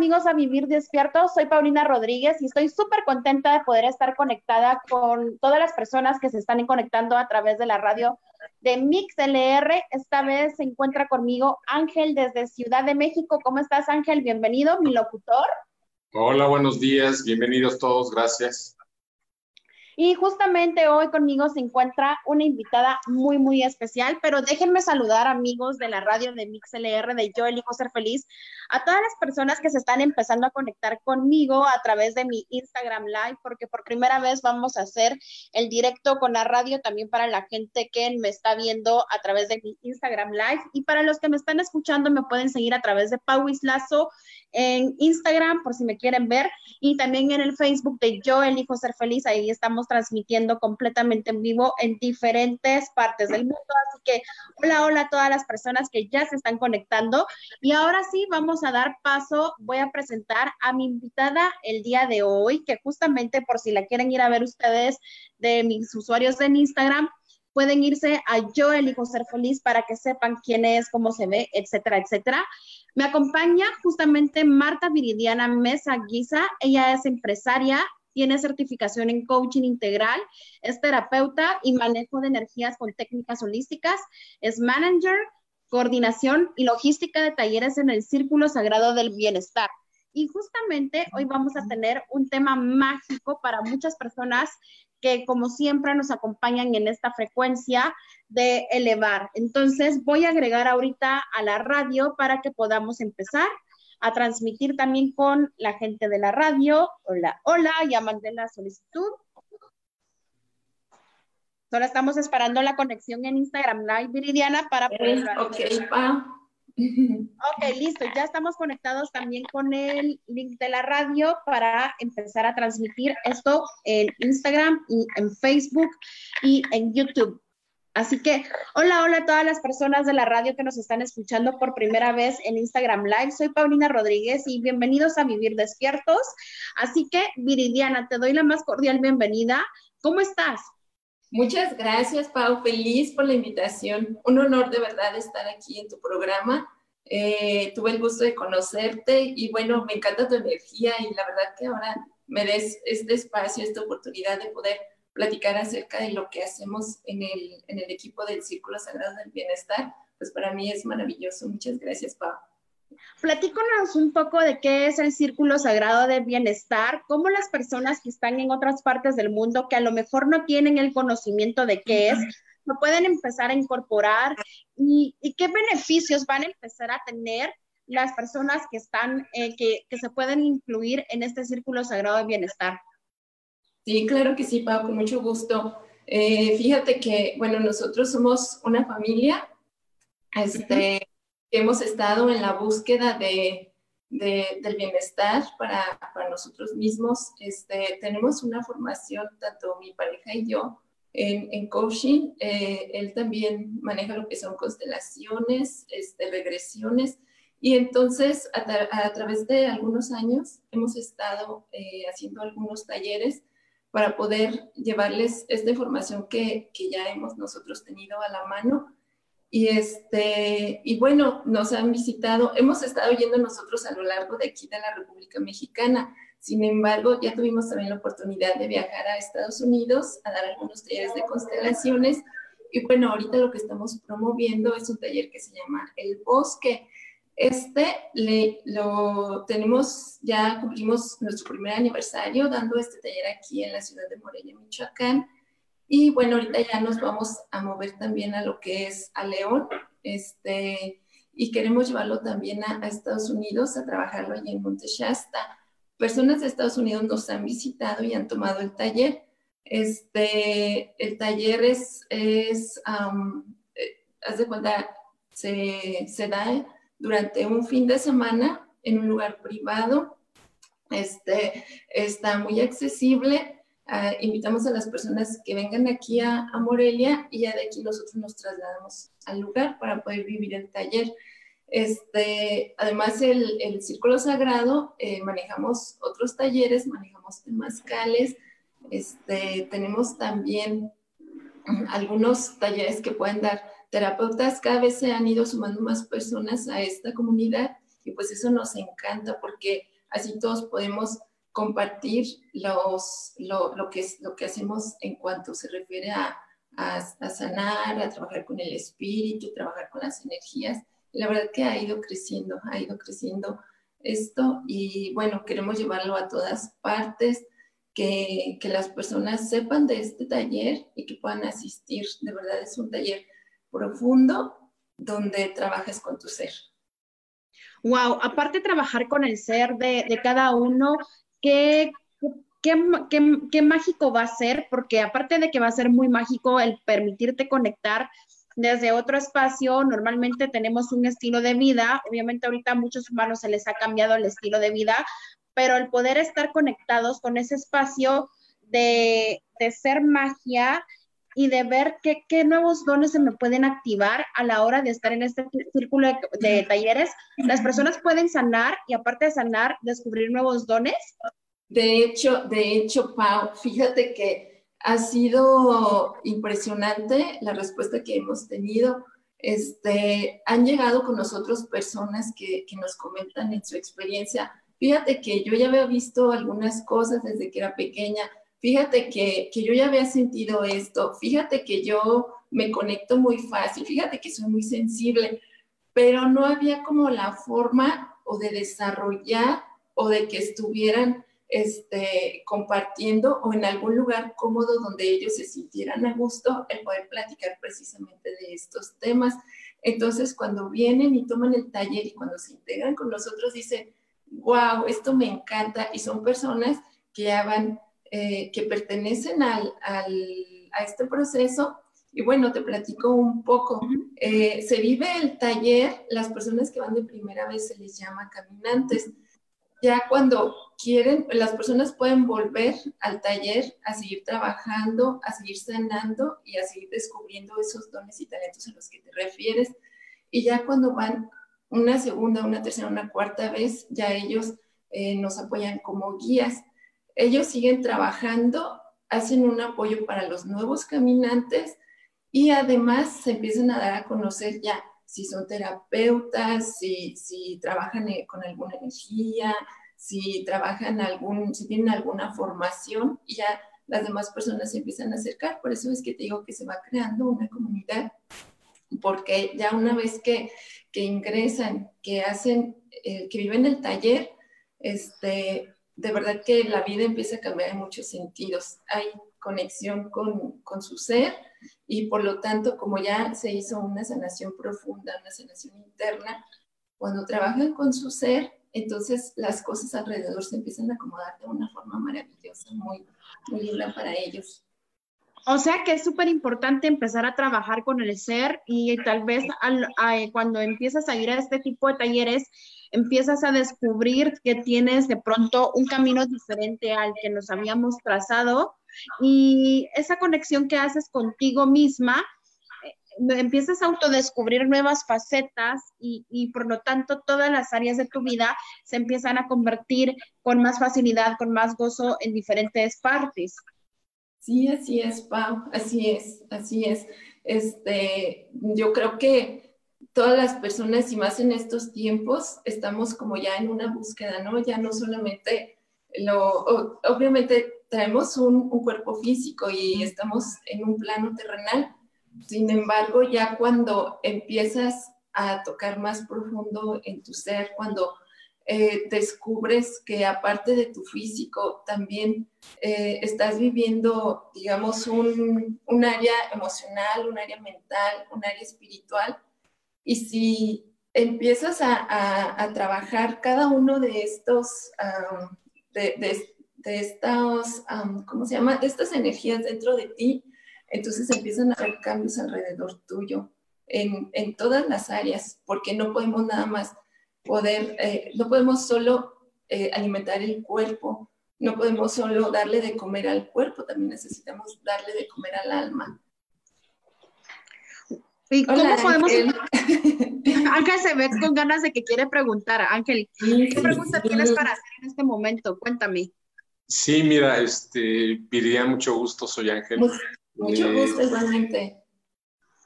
Amigos a Vivir Despiertos. Soy Paulina Rodríguez y estoy súper contenta de poder estar conectada con todas las personas que se están conectando a través de la radio de Mix LR. Esta vez se encuentra conmigo Ángel desde Ciudad de México. ¿Cómo estás Ángel? Bienvenido, mi locutor. Hola, buenos días. Bienvenidos todos. Gracias. Y justamente hoy conmigo se encuentra una invitada muy, muy especial, pero déjenme saludar amigos de la radio de MixLR de Yo Elijo Ser Feliz, a todas las personas que se están empezando a conectar conmigo a través de mi Instagram Live, porque por primera vez vamos a hacer el directo con la radio también para la gente que me está viendo a través de mi Instagram Live. Y para los que me están escuchando, me pueden seguir a través de Pauis Lazo en Instagram, por si me quieren ver, y también en el Facebook de Yo Elijo Ser Feliz. Ahí estamos transmitiendo completamente en vivo en diferentes partes del mundo. Así que hola, hola a todas las personas que ya se están conectando. Y ahora sí, vamos a dar paso. Voy a presentar a mi invitada el día de hoy, que justamente por si la quieren ir a ver ustedes de mis usuarios en Instagram, pueden irse a Yo Elijo Ser Feliz para que sepan quién es, cómo se ve, etcétera, etcétera. Me acompaña justamente Marta Viridiana Mesa Guisa. Ella es empresaria, tiene certificación en coaching integral, es terapeuta y manejo de energías con técnicas holísticas, es manager, coordinación y logística de talleres en el Círculo Sagrado del Bienestar. Y justamente hoy vamos a tener un tema mágico para muchas personas que como siempre nos acompañan en esta frecuencia de elevar. Entonces voy a agregar ahorita a la radio para que podamos empezar a transmitir también con la gente de la radio. Hola, hola, ya mandé la solicitud. Solo estamos esperando la conexión en Instagram Live, Viridiana, para poder... Ok, pa. Ok, listo. Ya estamos conectados también con el link de la radio para empezar a transmitir esto en Instagram y en Facebook y en YouTube. Así que, hola, hola a todas las personas de la radio que nos están escuchando por primera vez en Instagram Live. Soy Paulina Rodríguez y bienvenidos a Vivir Despiertos. Así que, Viridiana, te doy la más cordial bienvenida. ¿Cómo estás? Muchas gracias, Pau. Feliz por la invitación. Un honor de verdad estar aquí en tu programa. Eh, tuve el gusto de conocerte y bueno, me encanta tu energía y la verdad que ahora me des este espacio, esta oportunidad de poder platicar acerca de lo que hacemos en el, equipo del Círculo Sagrado del Bienestar. Pues para mí es maravilloso. Muchas gracias, Pau. Platícanos un poco de qué es el Círculo Sagrado de Bienestar, cómo las personas que están en otras partes del mundo que a lo mejor no tienen el conocimiento de qué es, lo pueden empezar a incorporar y, qué beneficios van a empezar a tener las personas que están, eh, que, que, se pueden incluir en este Círculo Sagrado de Bienestar. Sí, claro que sí, Pau, con mucho gusto. Eh, fíjate que, bueno, nosotros somos una familia, este, hemos estado en la búsqueda de, del bienestar para, para, nosotros mismos. Este, tenemos una formación, tanto mi pareja y yo, en, en coaching. Eh, él también maneja lo que son constelaciones, este, regresiones. Y entonces, a, través de algunos años, hemos estado eh, haciendo algunos talleres para poder llevarles esta información que, que, ya hemos nosotros tenido a la mano. Y, este, y bueno, nos han visitado, hemos estado yendo nosotros a lo largo de aquí de la República Mexicana. Sin embargo, ya tuvimos también la oportunidad de viajar a Estados Unidos a dar algunos talleres de constelaciones. Y bueno, ahorita lo que estamos promoviendo es un taller que se llama El Bosque este le, lo tenemos, ya cumplimos nuestro primer aniversario dando este taller aquí en la ciudad de Morelia, Michoacán. Y bueno, ahorita ya nos vamos a mover también a lo que es a León, este, y queremos llevarlo también a, Estados Unidos a trabajarlo allí en Monte Shasta. Personas de Estados Unidos nos han visitado y han tomado el taller. Este, el taller es, es eh, haz de cuenta, se, se da durante un fin de semana en un lugar privado. Este, está muy accesible. Ah, invitamos a las personas que vengan aquí a, Morelia y ya de aquí nosotros nos trasladamos al lugar para poder vivir el taller. Este, además, el, el Círculo Sagrado, eh, manejamos otros talleres, manejamos temazcales, este, tenemos también algunos talleres que pueden dar terapeutas, cada vez se han ido sumando más personas a esta comunidad y pues eso nos encanta porque así todos podemos compartir los, lo, lo, que, lo que hacemos en cuanto se refiere a, a, sanar, a trabajar con el espíritu, trabajar con las energías. Y la verdad que ha ido creciendo, ha ido creciendo esto y bueno, queremos llevarlo a todas partes, que, que las personas sepan de este taller y que puedan asistir. De verdad es un taller profundo donde trabajes con tu ser. Wow, aparte de trabajar con el ser de, cada uno, ¿qué, qué, mágico va a ser? Porque aparte de que va a ser muy mágico el permitirte conectar desde otro espacio, normalmente tenemos un estilo de vida, obviamente ahorita a muchos humanos se les ha cambiado el estilo de vida, pero el poder estar conectados con ese espacio de, de ser magia y de ver qué, qué, nuevos dones se me pueden activar a la hora de estar en este círculo de, talleres. Las personas pueden sanar y aparte de sanar, descubrir nuevos dones. De hecho, de hecho, Pau, fíjate que ha sido impresionante la respuesta que hemos tenido. Este, han llegado con nosotros personas que, que nos comentan en su experiencia. Fíjate que yo ya había visto algunas cosas desde que era pequeña, fíjate que, yo ya había sentido esto, fíjate que yo me conecto muy fácil, fíjate que soy muy sensible, pero no había como la forma o de desarrollar o de que estuvieran este, compartiendo o en algún lugar cómodo donde ellos se sintieran a gusto el poder platicar precisamente de estos temas. Entonces, cuando vienen y toman el taller y cuando se integran con nosotros, dicen, wow, esto me encanta y son personas que ya van eh, que pertenecen al, a este proceso. Y bueno, te platico un poco. Eh, se vive el taller, las personas que van de primera vez se les llama caminantes. Ya cuando quieren, las personas pueden volver al taller a seguir trabajando, a seguir sanando y a seguir descubriendo esos dones y talentos a los que te refieres. Y ya cuando van una segunda, una tercera, una cuarta vez, ya ellos eh, nos apoyan como guías ellos siguen trabajando, hacen un apoyo para los nuevos caminantes y además se empiezan a dar a conocer ya si son terapeutas, si, trabajan eh, con alguna energía, si trabajan algún, si tienen alguna formación y ya las demás personas se empiezan a acercar. Por eso es que te digo que se va creando una comunidad, porque ya una vez que, que ingresan, que hacen, eh, que viven el taller, este, de verdad que la vida empieza a cambiar en muchos sentidos. Hay conexión con, con, su ser y por lo tanto, como ya se hizo una sanación profunda, una sanación interna, cuando trabajan con su ser, entonces las cosas alrededor se empiezan a acomodar de una forma maravillosa, muy, muy linda para ellos. O sea que es súper importante empezar a trabajar con el ser y tal vez cuando empiezas a ir a este tipo de talleres, empiezas a descubrir que tienes de pronto un camino diferente al que nos habíamos trazado y esa conexión que haces contigo misma, empiezas a autodescubrir nuevas facetas y, por lo tanto todas las áreas de tu vida se empiezan a convertir con más facilidad, con más gozo en diferentes partes. Sí, así es, Pau, así es, así es. Este, yo creo que todas las personas, y más en estos tiempos, estamos como ya en una búsqueda, ¿no? Ya no solamente lo, obviamente traemos un, un cuerpo físico y estamos en un plano terrenal, sin embargo, ya cuando empiezas a tocar más profundo en tu ser, cuando eh, descubres que aparte de tu físico, también eh, estás viviendo, digamos, un, un, área emocional, un área mental, un área espiritual. Y si empiezas a, a, trabajar cada uno de estos, de, de, de, estos, ¿cómo se llama? De estas energías dentro de ti, entonces empiezan a haber cambios alrededor tuyo en, en todas las áreas, porque no podemos nada más poder, eh, no podemos solo eh, alimentar el cuerpo, no podemos solo darle de comer al cuerpo, también necesitamos darle de comer al alma. ¿Y cómo podemos? Ángel. se ve con ganas de que quiere preguntar. Ángel, ¿qué pregunta tienes para hacer en este momento? Cuéntame. Sí, mira, este, Piría, mucho gusto, soy Ángel. Mucho eh, gusto, igualmente.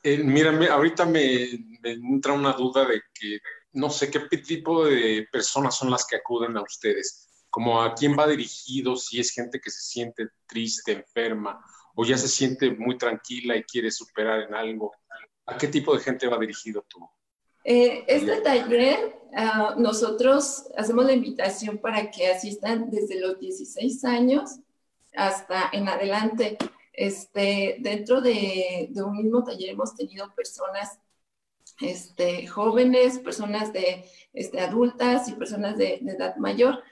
mira, ahorita me, me entra una duda de que no sé qué tipo de personas son las que acuden a ustedes, como a quién va dirigido, si es gente que se siente triste, enferma, o ya se siente muy tranquila y quiere superar en algo. ¿A qué tipo de gente va dirigido tú? Eh, este taller, uh, nosotros hacemos la invitación para que asistan desde los 16 años hasta en adelante. Este, dentro de, de un mismo taller hemos tenido personas este, jóvenes, personas de este, adultas y personas de, edad mayor.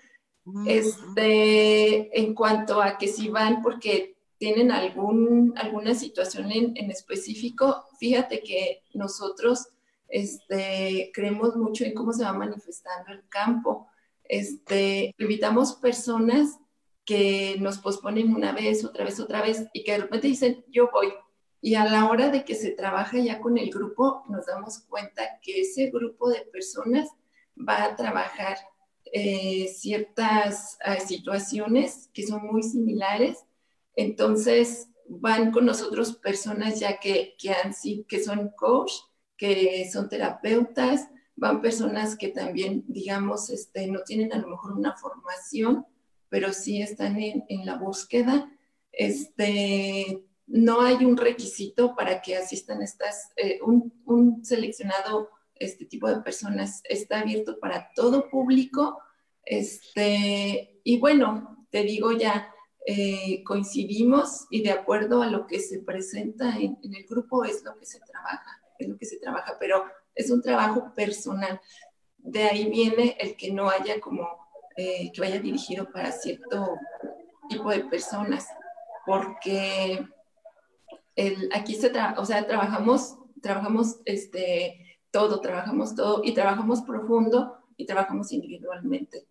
Este, en cuanto a que si van porque tienen algún, alguna situación en, en específico, fíjate que nosotros este, creemos mucho en cómo se va manifestando el campo. Este, invitamos personas que nos posponen una vez, otra vez, otra vez, y que de repente dicen, yo voy, y a la hora de que se trabaja ya con el grupo, nos damos cuenta que ese grupo de personas va a trabajar eh, ciertas eh, situaciones que son muy similares. Entonces, van con nosotros personas ya que, que, han, que son coach, que son terapeutas, van personas que también, digamos, este, no tienen a lo mejor una formación, pero sí están en, en la búsqueda. Este, no hay un requisito para que asistan estas, eh, un, seleccionado este tipo de personas. Está abierto para todo público. Este, y bueno, te digo ya, eh, coincidimos y de acuerdo a lo que se presenta en, el grupo es lo que se trabaja, es lo que se trabaja, pero es un trabajo personal. De ahí viene el que no haya como, eh, que vaya dirigido para cierto tipo de personas, porque aquí se o sea, trabajamos, trabajamos este, todo, trabajamos todo y trabajamos profundo y trabajamos individualmente.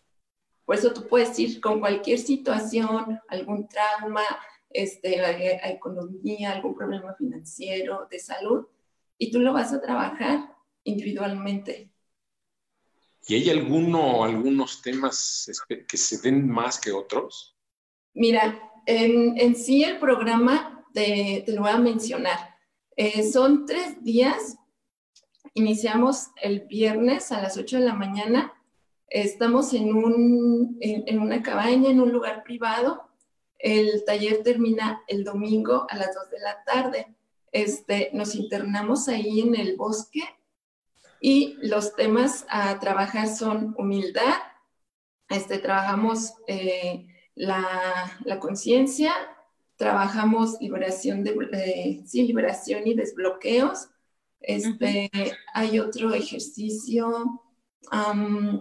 Por eso tú puedes ir con cualquier situación, algún trauma, este, a, economía, algún problema financiero, de salud, y tú lo vas a trabajar individualmente. ¿Y hay alguno, algunos temas que se den más que otros? Mira, en, en sí el programa te, lo voy a mencionar. Eh, son tres días. Iniciamos el viernes a las 8 de la mañana. Estamos en, un, en, una cabaña, en un lugar privado. El taller termina el domingo a las 2 de la tarde. Este, nos internamos ahí en el bosque y los temas a trabajar son humildad, este, trabajamos eh, la, la conciencia, trabajamos liberación, de, eh, sí, liberación y desbloqueos. Este, Hay otro ejercicio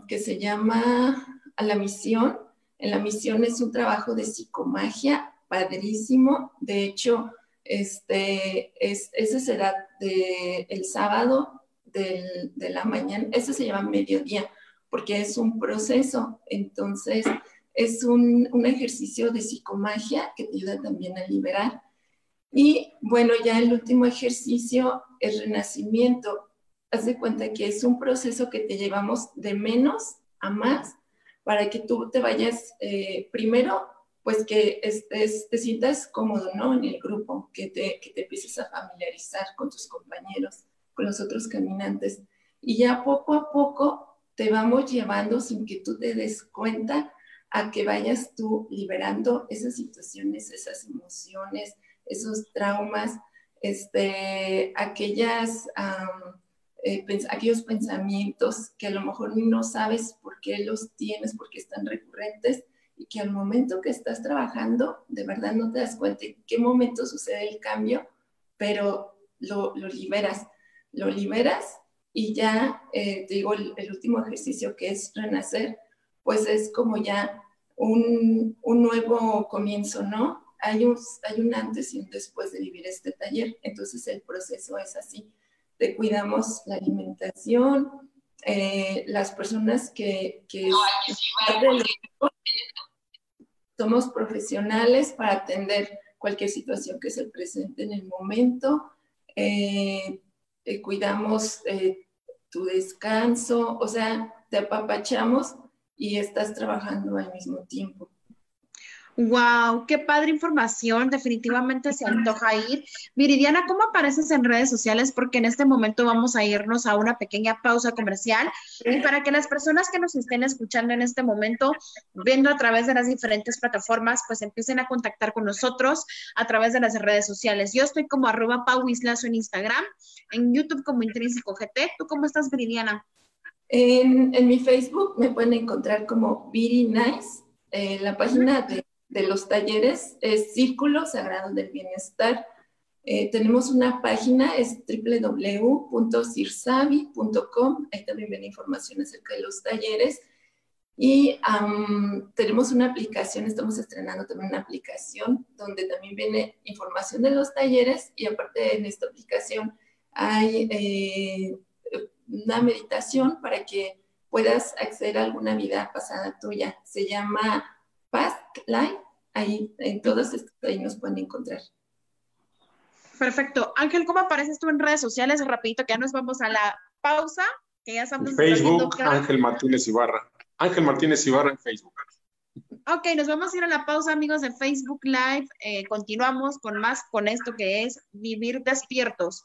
que se llama a la misión. En la misión es un trabajo de psicomagia padrísimo. De hecho, este, es, ese será de, el sábado del, de la mañana. Ese se llama mediodía porque es un proceso. Entonces, es un, ejercicio de psicomagia que te ayuda también a liberar. Y bueno, ya el último ejercicio es renacimiento. Haz de cuenta que es un proceso que te llevamos de menos a más para que tú te vayas eh, primero, pues que estés, te sientas cómodo, ¿no? En el grupo, que te, que te empieces a familiarizar con tus compañeros, con los otros caminantes. Y ya poco a poco te vamos llevando sin que tú te des cuenta a que vayas tú liberando esas situaciones, esas emociones, esos traumas, este, aquellas, eh, aquellos pensamientos que a lo mejor no sabes por qué los tienes, porque están recurrentes y que al momento que estás trabajando, de verdad no te das cuenta en qué momento sucede el cambio, pero lo, lo liberas, lo liberas y ya, eh, te digo, el, último ejercicio que es renacer, pues es como ya un, un nuevo comienzo, ¿no? Hay un, hay un antes y un después de vivir este taller, entonces el proceso es así. Te cuidamos la alimentación, eh, las personas que, que somos profesionales para atender cualquier situación que se presente en el momento. Eh, eh, cuidamos eh, tu descanso, o sea, te apapachamos y estás trabajando al mismo tiempo. Wow, qué padre información. Definitivamente se antoja ir. Viridiana, ¿cómo apareces en redes sociales? Porque en este momento vamos a irnos a una pequeña pausa comercial y para que las personas que nos estén escuchando en este momento, viendo a través de las diferentes plataformas, pues empiecen a contactar con nosotros a través de las redes sociales. Yo estoy como arroba pauislazo en Instagram, en YouTube como Intrínseco GT. ¿Tú cómo estás, Viridiana? En, mi Facebook me pueden encontrar como Viri Nice. Eh, la página de de los talleres es Círculo Sagrado del Bienestar. Eh, tenemos una página, es www.cirsavi.com, ahí también viene información acerca de los talleres. Y tenemos una aplicación, estamos estrenando también una aplicación donde también viene información de los talleres y aparte en esta aplicación hay eh, una meditación para que puedas acceder a alguna vida pasada tuya. Se llama Past Life, ahí en todos estos, ahí nos pueden encontrar. Perfecto. Ángel, ¿cómo apareces tú en redes sociales? Rapidito, que ya nos vamos a la pausa, que ya estamos... Facebook, Ángel Martínez Ibarra. Ángel Martínez Ibarra en Facebook. Ok, nos vamos a ir a la pausa, amigos de Facebook Live. Eh, continuamos con más con esto que es vivir despiertos.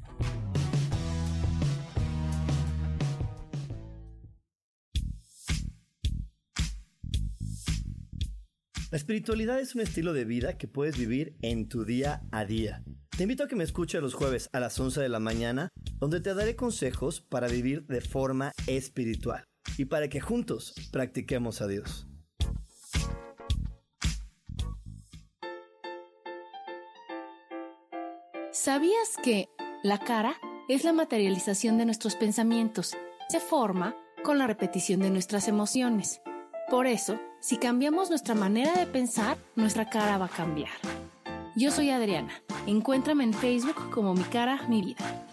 La espiritualidad es un estilo de vida que puedes vivir en tu día a día. Te invito a que me escuches los jueves a las 11 de la mañana, donde te daré consejos para vivir de forma espiritual y para que juntos practiquemos a Dios. ¿Sabías que la cara es la materialización de nuestros pensamientos? Se forma con la repetición de nuestras emociones. Por eso, si cambiamos nuestra manera de pensar, nuestra cara va a cambiar. Yo soy Adriana. Encuéntrame en Facebook como Mi cara, mi vida.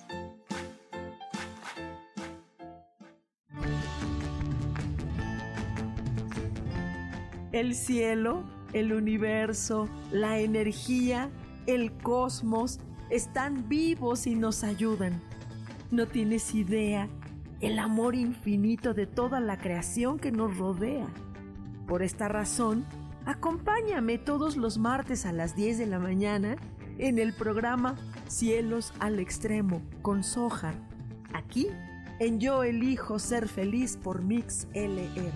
El cielo, el universo, la energía, el cosmos están vivos y nos ayudan. No tienes idea el amor infinito de toda la creación que nos rodea. Por esta razón, acompáñame todos los martes a las 10 de la mañana en el programa Cielos al Extremo con Soja, aquí en Yo elijo ser feliz por Mix LR.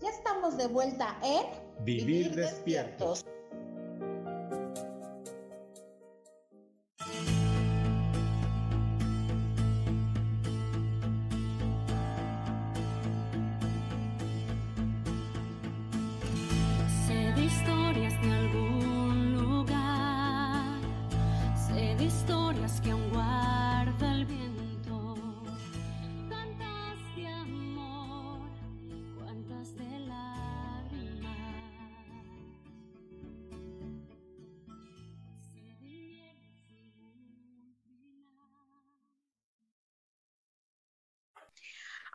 Ya estamos de vuelta en Vivir, despiertos.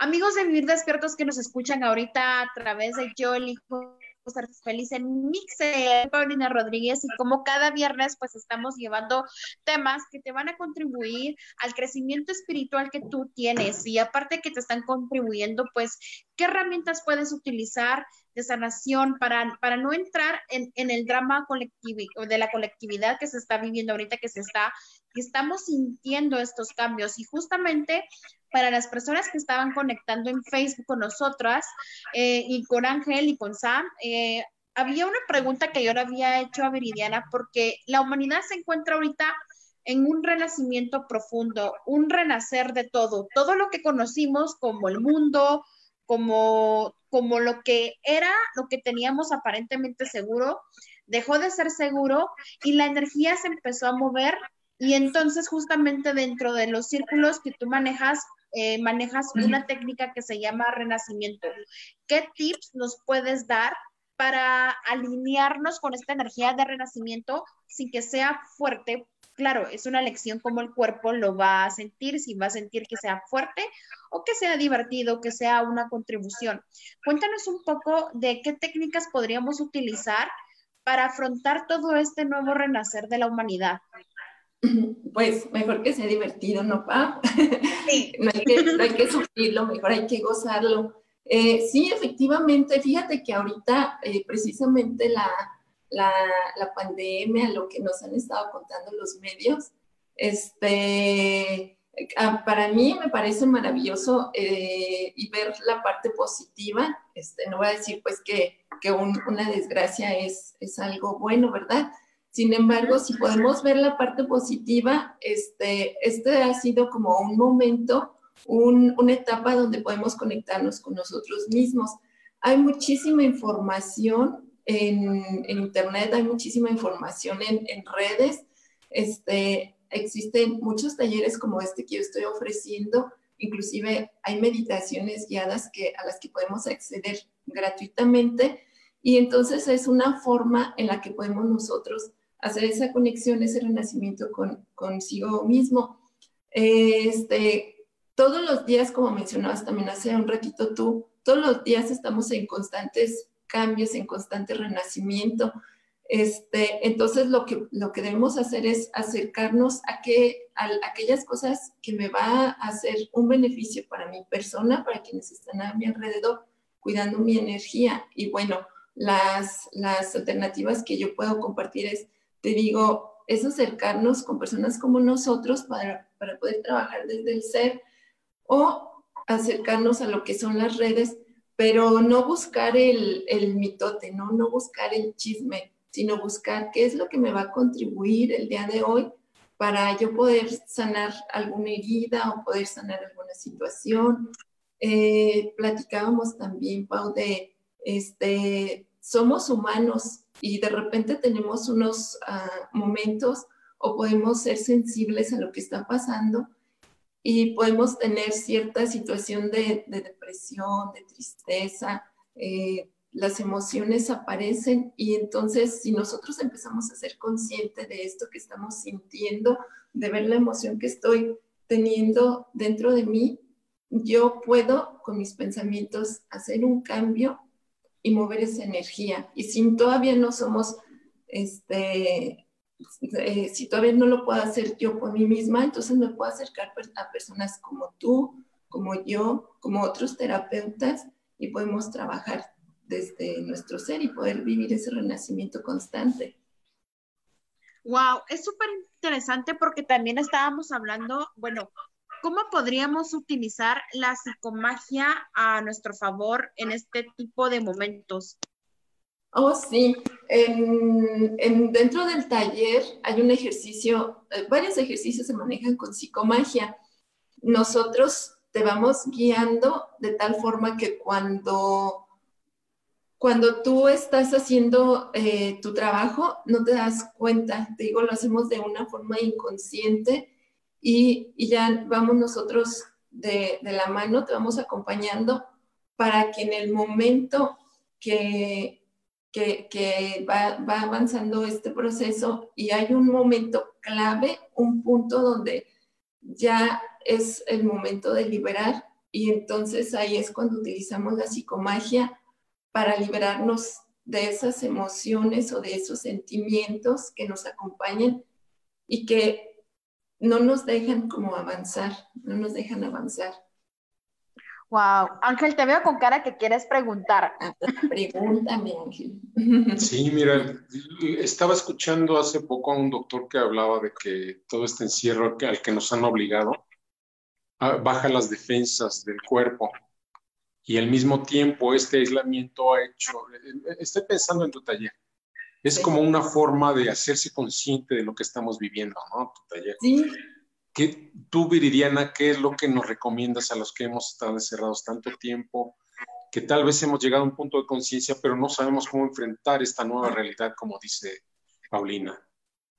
Amigos de Vivir Despiertos que nos escuchan ahorita a través de Yo elijo ser feliz en Mixe, Paulina Rodríguez, y como cada viernes, pues estamos llevando temas que te van a contribuir al crecimiento espiritual que tú tienes y aparte que te están contribuyendo, pues, ¿qué herramientas puedes utilizar de sanación para, para no entrar en, en el drama colectivo, de la colectividad que se está viviendo ahorita, que se está, que estamos sintiendo estos cambios? Y justamente para las personas que estaban conectando en Facebook con nosotras eh, y con Ángel y con Sam, eh, había una pregunta que yo le había hecho a Viridiana porque la humanidad se encuentra ahorita en un renacimiento profundo, un renacer de todo, todo lo que conocimos como el mundo, como, como lo que era, lo que teníamos aparentemente seguro, dejó de ser seguro y la energía se empezó a mover. Y entonces justamente dentro de los círculos que tú manejas, eh, manejas una técnica que se llama renacimiento. ¿Qué tips nos puedes dar para alinearnos con esta energía de renacimiento sin que sea fuerte? Claro, es una lección como el cuerpo lo va a sentir, si va a sentir que sea fuerte o que sea divertido, que sea una contribución. Cuéntanos un poco de qué técnicas podríamos utilizar para afrontar todo este nuevo renacer de la humanidad. Pues mejor que sea divertido, ¿no, Pa? no, hay que, sufrirlo, mejor hay que gozarlo. Eh, sí, efectivamente, fíjate que ahorita eh, precisamente la, la, la, pandemia, lo que nos han estado contando los medios, este, para mí me parece maravilloso eh, y ver la parte positiva. Este, no voy a decir pues que, que una desgracia es, es algo bueno, ¿verdad? Sin embargo, si podemos ver la parte positiva, este, este ha sido como un momento, una etapa donde podemos conectarnos con nosotros mismos. Hay muchísima información en, Internet, hay muchísima información en, redes. Este, existen muchos talleres como este que yo estoy ofreciendo. Inclusive hay meditaciones guiadas que, a las que podemos acceder gratuitamente. Y entonces es una forma en la que podemos nosotros hacer esa conexión, ese renacimiento con consigo mismo. Este, todos los días, como mencionabas también hace un ratito tú, todos los días estamos en constantes cambios, en constante renacimiento. Este, entonces, lo que, lo que debemos hacer es acercarnos a, que, a, aquellas cosas que me va a hacer un beneficio para mi persona, para quienes están a mi alrededor, cuidando mi energía. Y bueno, las, las alternativas que yo puedo compartir es te digo, es acercarnos con personas como nosotros para, para poder trabajar desde el ser o acercarnos a lo que son las redes, pero no buscar el, el mitote, ¿no? no buscar el chisme, sino buscar qué es lo que me va a contribuir el día de hoy para yo poder sanar alguna herida o poder sanar alguna situación. Eh, platicábamos también, Pau, de este, somos humanos y de repente tenemos unos ah, momentos o podemos ser sensibles a lo que está pasando y podemos tener cierta situación de, depresión, de tristeza, eh, las emociones aparecen y entonces si nosotros empezamos a ser conscientes de esto que estamos sintiendo, de ver la emoción que estoy teniendo dentro de mí, yo puedo con mis pensamientos hacer un cambio y mover esa energía. Y si todavía no somos, este, eh, si todavía no lo puedo hacer yo por mí misma, entonces me puedo acercar a personas como tú, como yo, como otros terapeutas y podemos trabajar desde nuestro ser y poder vivir ese renacimiento constante. Wow, es súper interesante porque también estábamos hablando, bueno, ¿cómo podríamos utilizar la psicomagia a nuestro favor en este tipo de momentos? Oh, sí. En, dentro del taller hay un ejercicio, eh, varios ejercicios se manejan con psicomagia. Nosotros te vamos guiando de tal forma que cuando, cuando tú estás haciendo eh, tu trabajo, no te das cuenta. Te digo, lo hacemos de una forma inconsciente y, ya vamos nosotros de, de la mano, te vamos acompañando para que en el momento que que, va, avanzando este proceso y hay un momento clave, un punto donde ya es el momento de liberar y entonces ahí es cuando utilizamos la psicomagia para liberarnos de esas emociones o de esos sentimientos que nos acompañan y que no nos dejan como avanzar, no nos dejan avanzar. Wow, Ángel, te veo con cara que quieres preguntar. Pregúntame, Ángel. Sí, mira, estaba escuchando hace poco a un doctor que hablaba de que todo este encierro al que nos han obligado baja las defensas del cuerpo y al mismo tiempo este aislamiento ha hecho, estoy pensando en tu taller, es como una forma de hacerse consciente de lo que estamos viviendo, ¿no? Tu taller. Sí ¿Qué, tú, Viridiana, qué es lo que nos recomiendas a los que hemos estado encerrados tanto tiempo, que tal vez hemos llegado a un punto de conciencia, pero no sabemos cómo enfrentar esta nueva realidad, como dice Paulina?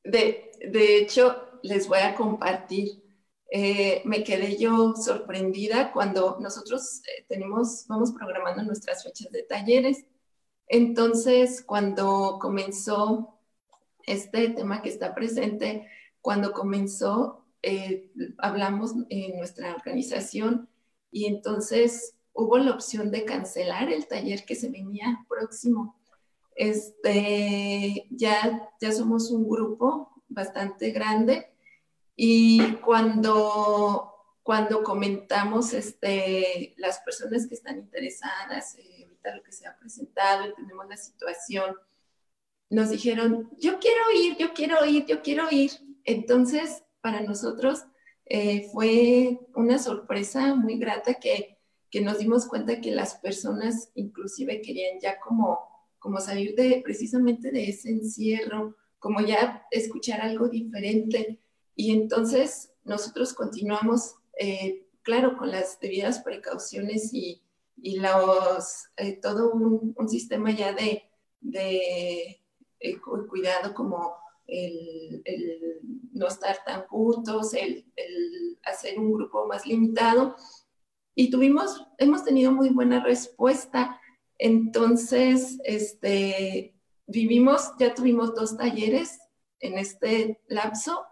De, de hecho, les voy a compartir. Eh, me quedé yo sorprendida cuando nosotros eh, tenemos, vamos programando nuestras fechas de talleres. Entonces, cuando comenzó este tema que está presente, cuando comenzó, eh, hablamos en nuestra organización y entonces hubo la opción de cancelar el taller que se venía próximo. Este, ya, ya somos un grupo bastante grande y cuando, cuando comentamos este, las personas que están interesadas, eh, ahorita lo que se ha presentado y tenemos la situación, nos dijeron, yo quiero ir, yo quiero ir, yo quiero ir. Entonces, para nosotros eh, fue una sorpresa muy grata que, que, nos dimos cuenta que las personas inclusive querían ya como, como salir de precisamente de ese encierro, como ya escuchar algo diferente. Y entonces nosotros continuamos, eh, claro, con las debidas precauciones y, y los, eh, todo un, un, sistema ya de, de cuidado como el, no estar tan juntos, el, hacer un grupo más limitado. Y tuvimos, hemos tenido muy buena respuesta. Entonces, este, vivimos, ya tuvimos dos talleres en este lapso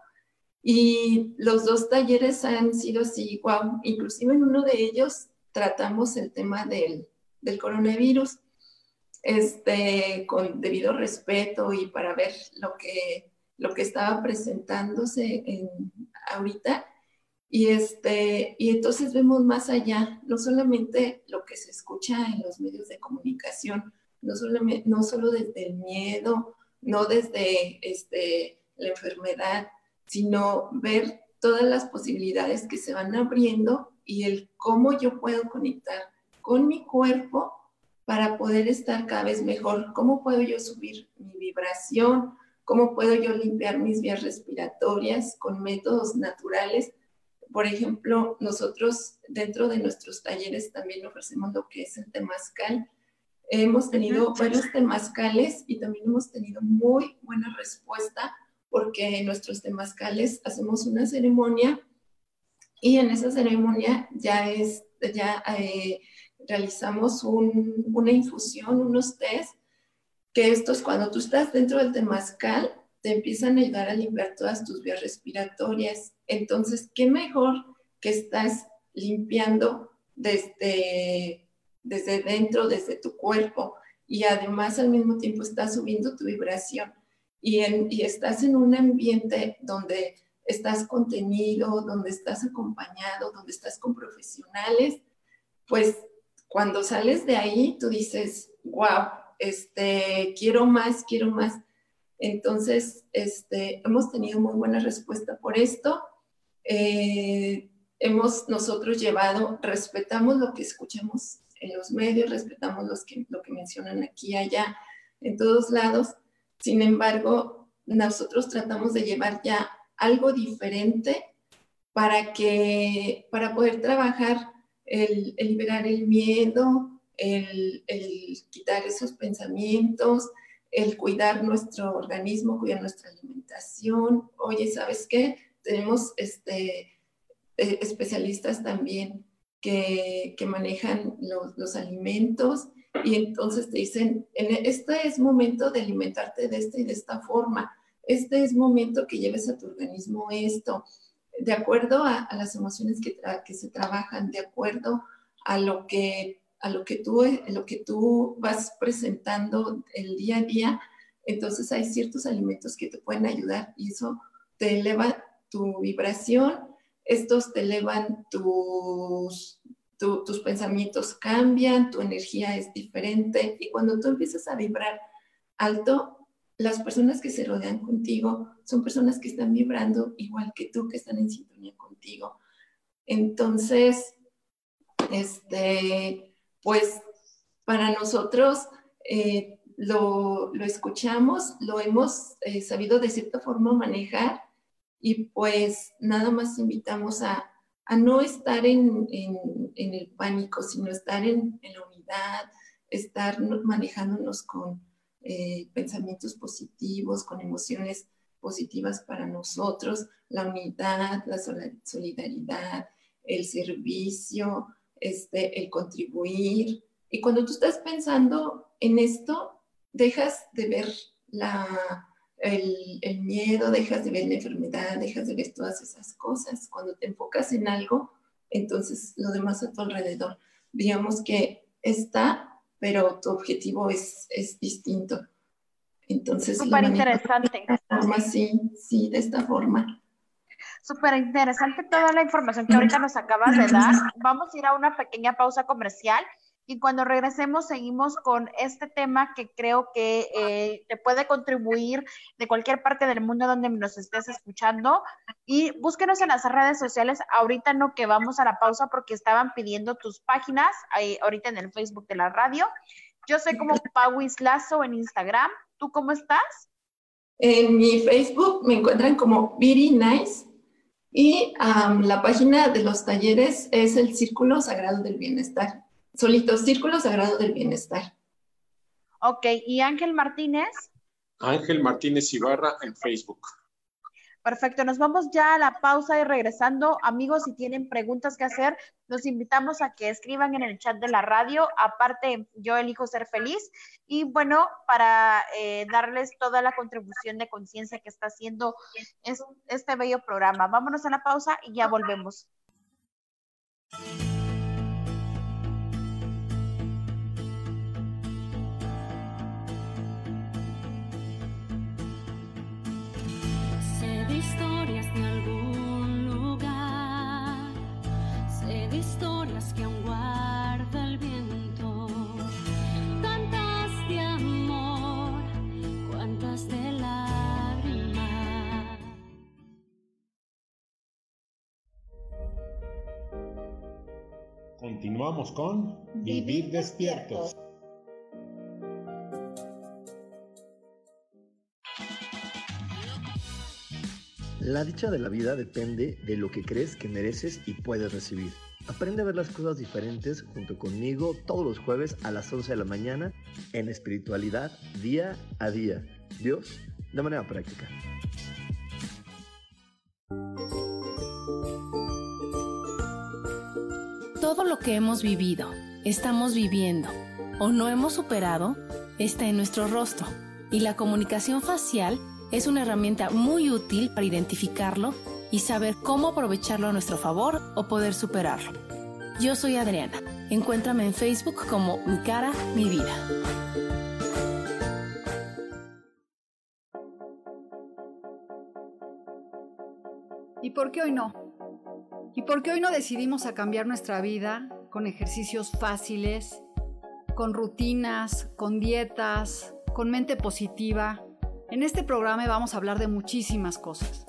y los dos talleres han sido así, wow, inclusive en uno de ellos tratamos el tema del, del coronavirus este, con debido respeto y para ver lo que, lo que estaba presentándose en, ahorita. Y, este, y entonces vemos más allá, no solamente lo que se escucha en los medios de comunicación, no, solamente, no solo desde el miedo, no desde este, la enfermedad, sino ver todas las posibilidades que se van abriendo y el cómo yo puedo conectar con mi cuerpo para poder estar cada vez mejor. ¿Cómo puedo yo subir mi vibración? ¿Cómo puedo yo limpiar mis vías respiratorias con métodos naturales? Por ejemplo, nosotros dentro de nuestros talleres también ofrecemos lo que es el temazcal. Hemos tenido varios temazcales y también hemos tenido muy buena respuesta porque en nuestros temazcales hacemos una ceremonia y en esa ceremonia ya es, ya eh, realizamos una infusión, unos test, que estos cuando tú estás dentro del temazcal te empiezan a ayudar a limpiar todas tus vías respiratorias. Entonces, ¿qué mejor que estás limpiando desde, desde dentro, desde tu cuerpo? Y además al mismo tiempo estás subiendo tu vibración y, y estás en un ambiente donde estás contenido, donde estás acompañado, donde estás con profesionales, pues cuando sales de ahí, tú dices, wow, este, quiero más, quiero más. Entonces, este, hemos tenido muy buena respuesta por esto. Eh, hemos nosotros llevado, respetamos lo que escuchamos en los medios, respetamos los que, lo que mencionan aquí, allá, en todos lados. Sin embargo, nosotros tratamos de llevar ya algo diferente para que, para poder trabajar el, liberar el miedo, el, quitar esos pensamientos, el cuidar nuestro organismo, cuidar nuestra alimentación. Oye, ¿sabes qué? Tenemos este, eh, especialistas también que, manejan los, los, alimentos y entonces te dicen, en este es momento de alimentarte de esta y de esta forma, este es momento que lleves a tu organismo esto, de acuerdo a, las emociones que, se trabajan, de acuerdo a lo que, a lo que, tú, lo que tú vas presentando el día a día, entonces hay ciertos alimentos que te pueden ayudar y eso te eleva tu vibración, estos te elevan tus, tus pensamientos cambian, tu energía es diferente y cuando tú empiezas a vibrar alto, las personas que se rodean contigo son personas que están vibrando igual que tú, que están en sintonía contigo. Entonces, este, pues para nosotros eh, lo, escuchamos, lo hemos eh, sabido de cierta forma manejar y pues nada más invitamos a, no estar en, el pánico, sino estar en, en la unidad, estar manejándonos con eh, pensamientos positivos, con emociones positivas para nosotros, la unidad, la solidaridad, el servicio, este, el contribuir. Y cuando tú estás pensando en esto, dejas de ver la, el, el, miedo, dejas de ver la enfermedad, dejas de ver todas esas cosas. Cuando te enfocas en algo, entonces lo demás a tu alrededor, digamos que está pero tu objetivo es, es distinto. Entonces, súper interesante. sí, sí, de esta forma. Súper interesante toda la información que ahorita nos acabas de dar. Vamos a ir a una pequeña pausa comercial y cuando regresemos seguimos con este tema que creo que eh, te puede contribuir de cualquier parte del mundo donde nos estés escuchando. Y búsquenos en las redes sociales. Ahorita no que vamos a la pausa porque estaban pidiendo tus páginas ahí, ahorita en el Facebook de la radio. Yo soy como Pauis Lazo en Instagram. ¿Tú cómo estás? En mi Facebook me encuentran como Viri Nice y la página de los talleres es el Círculo Sagrado del Bienestar solito, Círculo Sagrado del Bienestar. Ok, ¿y Ángel Martínez? Ángel Martínez Ibarra en Facebook. Perfecto, nos vamos ya a la pausa y regresando. Amigos, si tienen preguntas que hacer, los invitamos a que escriban en el chat de la radio. Aparte, yo elijo ser feliz. Y bueno, para eh, darles toda la contribución de conciencia que está haciendo este bello programa. Vámonos a la pausa y ya volvemos. Continuamos con Vivir despiertos. La dicha de la vida depende de lo que crees que mereces y puedes recibir. Aprende a ver las cosas diferentes junto conmigo todos los jueves a las 11 de la mañana en espiritualidad día a día. Dios, de manera práctica. Todo lo que hemos vivido, estamos viviendo o no hemos superado está en nuestro rostro y la comunicación facial es una herramienta muy útil para identificarlo y saber cómo aprovecharlo a nuestro favor o poder superarlo. Yo soy Adriana. Encuéntrame en Facebook como Mi cara, mi vida. ¿Y por qué hoy no? ¿Y por qué hoy no decidimos a cambiar nuestra vida con ejercicios fáciles, con rutinas, con dietas, con mente positiva. En este programa vamos a hablar de muchísimas cosas.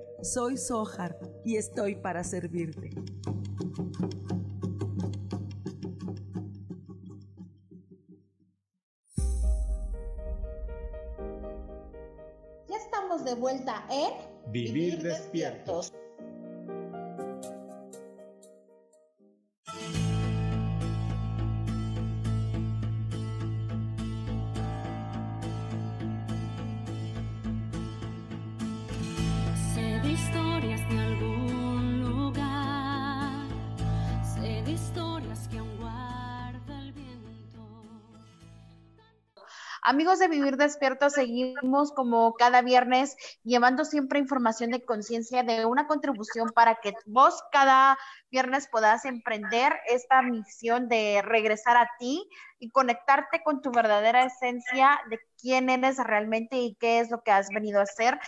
Soy Sohar y estoy para servirte. Ya estamos de vuelta en Vivir, despiertos. Amigos de Vivir Despiertos, seguimos como cada viernes llevando siempre información de conciencia de una contribución para que vos cada viernes puedas emprender esta misión de regresar a ti y conectarte con tu verdadera esencia de quién eres realmente y qué es lo que has venido a hacer.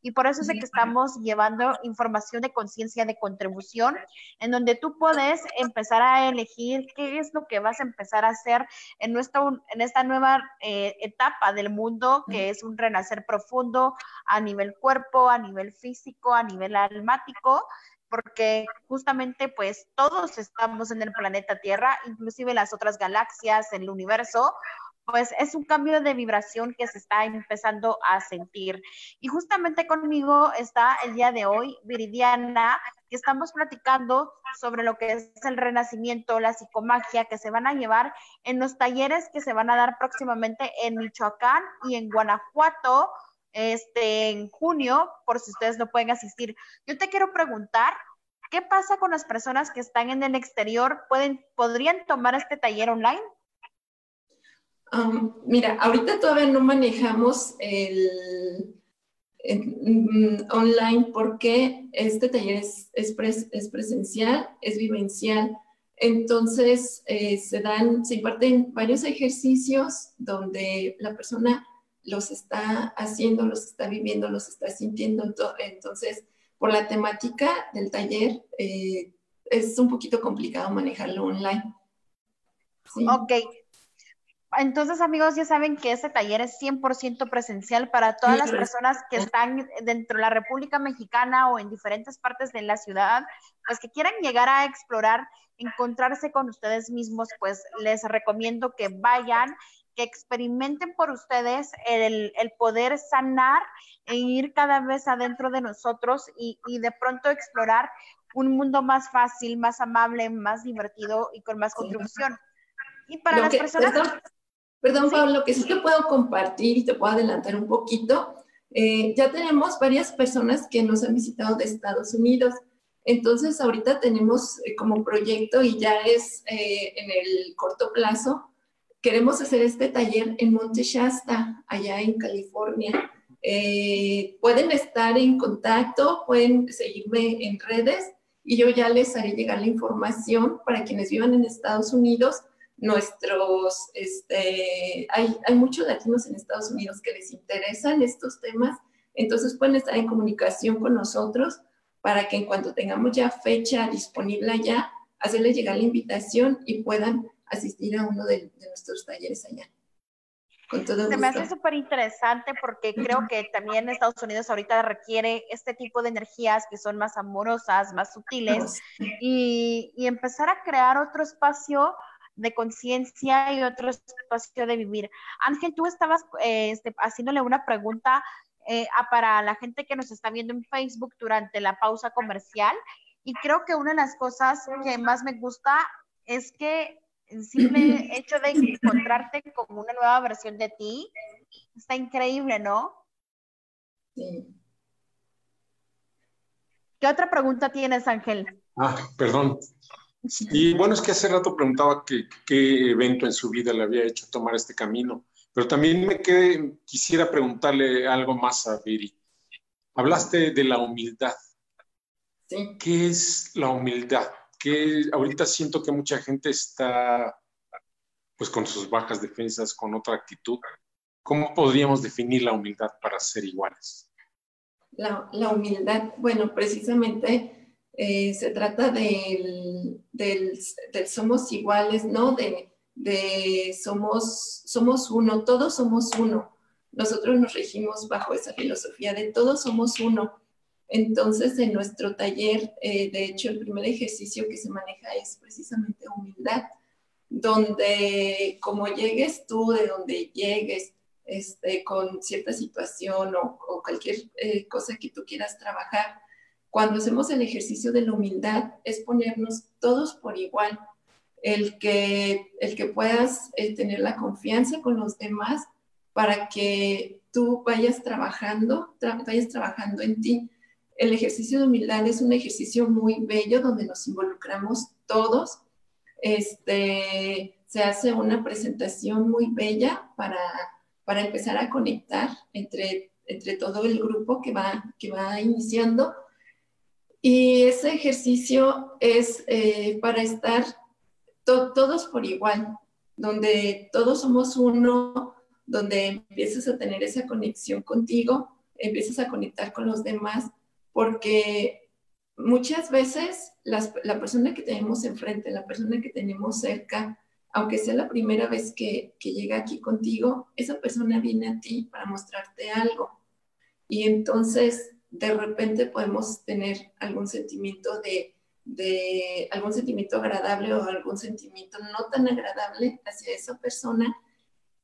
Y por eso es de que estamos llevando información de conciencia de contribución, en donde tú puedes empezar a elegir qué es lo que vas a empezar a hacer en, nuestro, en esta nueva eh, etapa del mundo, que es un renacer profundo a nivel cuerpo, a nivel físico, a nivel almático porque justamente pues todos estamos en el planeta Tierra, inclusive las otras galaxias, el universo, pues es un cambio de vibración que se está empezando a sentir. Y justamente conmigo está el día de hoy Viridiana, que estamos platicando sobre lo que es el renacimiento, la psicomagia que se van a llevar en los talleres que se van a dar próximamente en Michoacán y en Guanajuato este, en junio, por si ustedes no pueden asistir. Yo te quiero preguntar, ¿qué pasa con las personas que están en el exterior? ¿Pueden, ¿Podrían tomar este taller online? Um, mira, ahorita todavía no manejamos el, mm, online porque este taller es presencial, es vivencial. Entonces, eh, se dan, se imparten varios ejercicios donde la persona los está haciendo, los está viviendo, los está sintiendo. Entonces, por la temática del taller, eh, es un poquito complicado manejarlo online. Sí. Ok. Entonces, amigos, ya saben que este taller es 100% presencial para todas las personas que están dentro de la República Mexicana o en diferentes partes de la ciudad, pues que quieran llegar a explorar, encontrarse con ustedes mismos, pues les recomiendo que vayan que experimenten por ustedes el, el, poder sanar e ir cada vez adentro de nosotros y, y, de pronto explorar un mundo más fácil, más amable, más divertido y con más contribución. Y para lo las que, personas... Perdón, perdón ¿Sí? Pablo, que sí te puedo compartir y te puedo adelantar un poquito. Eh, ya tenemos varias personas que nos han visitado de Estados Unidos. Entonces, ahorita tenemos eh, como proyecto y ya es eh, en el corto plazo queremos hacer este taller en Monte Shasta, allá en California. Eh, pueden estar en contacto, pueden seguirme en redes y yo ya les haré llegar la información para quienes vivan en Estados Unidos. Nuestros, este, hay, hay muchos latinos en Estados Unidos que les interesan estos temas, entonces pueden estar en comunicación con nosotros para que en cuanto tengamos ya fecha disponible allá, hacerles llegar la invitación y puedan asistir a uno de, de nuestros talleres allá. Con todo Se me hace gusto. súper interesante porque creo que también Estados Unidos ahorita requiere este tipo de energías que son más amorosas, más sutiles y, y empezar a crear otro espacio de conciencia y otro espacio de vivir. Ángel, tú estabas eh, este, haciéndole una pregunta eh, a- para la gente que nos está viendo en Facebook durante la pausa comercial y creo que una de las cosas que más me gusta es que el simple hecho de encontrarte como una nueva versión de ti está increíble, ¿no? Sí. ¿Qué otra pregunta tienes, Ángel? Ah, perdón. Y bueno, es que hace rato preguntaba que- qué evento en su vida le había hecho tomar este camino, pero también me quedé, quisiera preguntarle algo más a Viri. Hablaste de la humildad. Sí. ¿Qué es la humildad? Que ahorita siento que mucha gente está pues con sus bajas defensas, con otra actitud. ¿Cómo podríamos definir la humildad para ser iguales? La, la humildad, bueno, precisamente eh, se trata del, del, del somos iguales, ¿no? De, de somos, somos uno, todos somos uno. Nosotros nos regimos bajo esa filosofía de todos somos uno. Entonces, en nuestro taller, eh, de hecho, el primer ejercicio que se maneja es precisamente humildad, donde como llegues tú, de donde llegues, este, con cierta situación o, o cualquier eh, cosa que tú quieras trabajar, cuando hacemos el ejercicio de la humildad es ponernos todos por igual, el que, el que puedas eh, tener la confianza con los demás para que tú vayas trabajando, tra vayas trabajando en ti. El ejercicio de humildad es un ejercicio muy bello donde nos involucramos todos. Este, se hace una presentación muy bella para, para empezar a conectar entre, entre todo el grupo que va, que va iniciando. Y ese ejercicio es eh, para estar to todos por igual, donde todos somos uno, donde empiezas a tener esa conexión contigo, empiezas a conectar con los demás, porque muchas veces la persona que tenemos enfrente, la persona que tenemos cerca, aunque sea la primera vez que, que llega aquí contigo, esa persona viene a ti para mostrarte algo. Y entonces de repente podemos tener algún sentimiento de, de, algún sentimiento agradable o algún sentimiento no tan agradable hacia esa persona.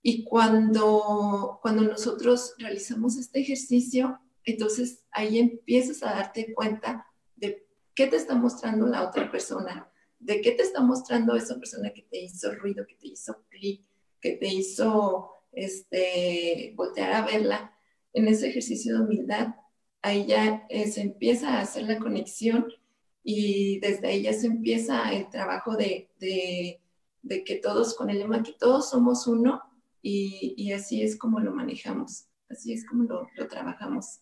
Y cuando, cuando nosotros realizamos este ejercicio, entonces ahí empiezas a darte cuenta de qué te está mostrando la otra persona, de qué te está mostrando esa persona que te hizo ruido, que te hizo clic, que te hizo este, voltear a verla. En ese ejercicio de humildad, ahí ya eh, se empieza a hacer la conexión y desde ahí ya se empieza el trabajo de, de, que todos, con el lema que todos somos uno y, y así es como lo manejamos, así es como lo, lo trabajamos.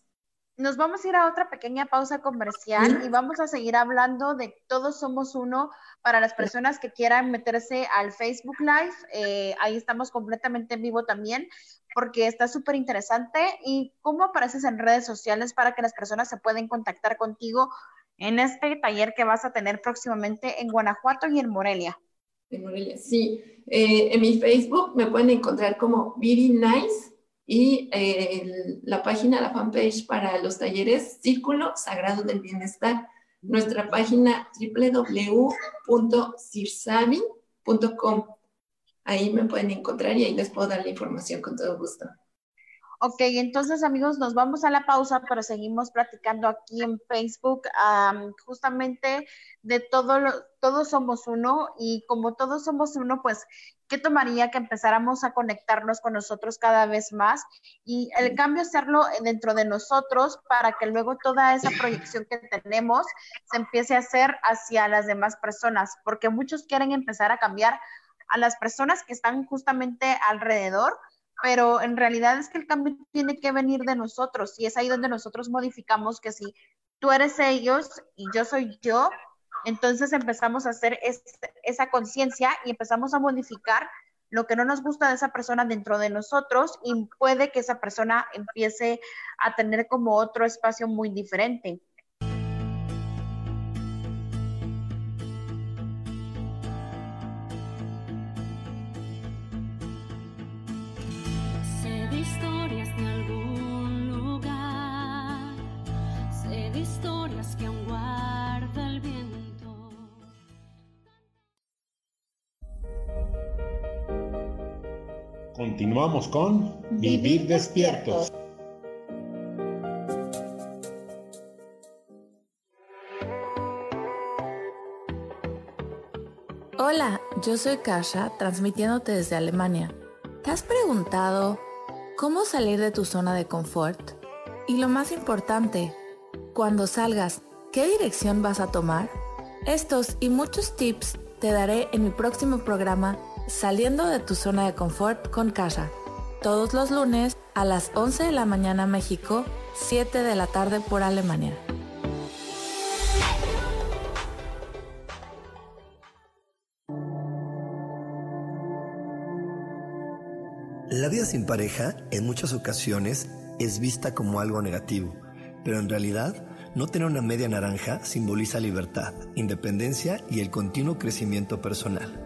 Nos vamos a ir a otra pequeña pausa comercial y vamos a seguir hablando de Todos Somos Uno para las personas que quieran meterse al Facebook Live. Eh, ahí estamos completamente en vivo también porque está súper interesante. ¿Y cómo apareces en redes sociales para que las personas se puedan contactar contigo en este taller que vas a tener próximamente en Guanajuato y en Morelia? En Morelia, sí. Eh, en mi Facebook me pueden encontrar como Viri Nice y eh, la página, la fanpage para los talleres Círculo Sagrado del Bienestar. Nuestra página www.cirsavi.com. Ahí me pueden encontrar y ahí les puedo dar la información con todo gusto. Ok, entonces amigos, nos vamos a la pausa, pero seguimos platicando aquí en Facebook justamente de todo lo, todos somos uno y como todos somos uno, pues, ¿qué tomaría que empezáramos a conectarnos con nosotros cada vez más? Y el cambio hacerlo dentro de nosotros para que luego toda esa proyección que tenemos se empiece a hacer hacia las demás personas, porque muchos quieren empezar a cambiar a las personas que están justamente alrededor, pero en realidad es que el cambio tiene que venir de nosotros y es ahí donde nosotros modificamos que si tú eres ellos y yo soy yo, entonces empezamos a hacer es, esa conciencia y empezamos a modificar lo que no nos gusta de esa persona dentro de nosotros y puede que esa persona empiece a tener como otro espacio muy diferente. Continuamos con Vivir despiertos. Hola, yo soy Kasha, transmitiéndote desde Alemania. ¿Te has preguntado cómo salir de tu zona de confort? Y lo más importante, cuando salgas, ¿qué dirección vas a tomar? Estos y muchos tips te daré en mi próximo programa Saliendo de tu zona de confort con Kasha, todos los lunes a las 11 de la mañana México, 7 de la tarde por Alemania. La vida sin pareja en muchas ocasiones es vista como algo negativo, pero en realidad no tener una media naranja simboliza libertad, independencia y el continuo crecimiento personal.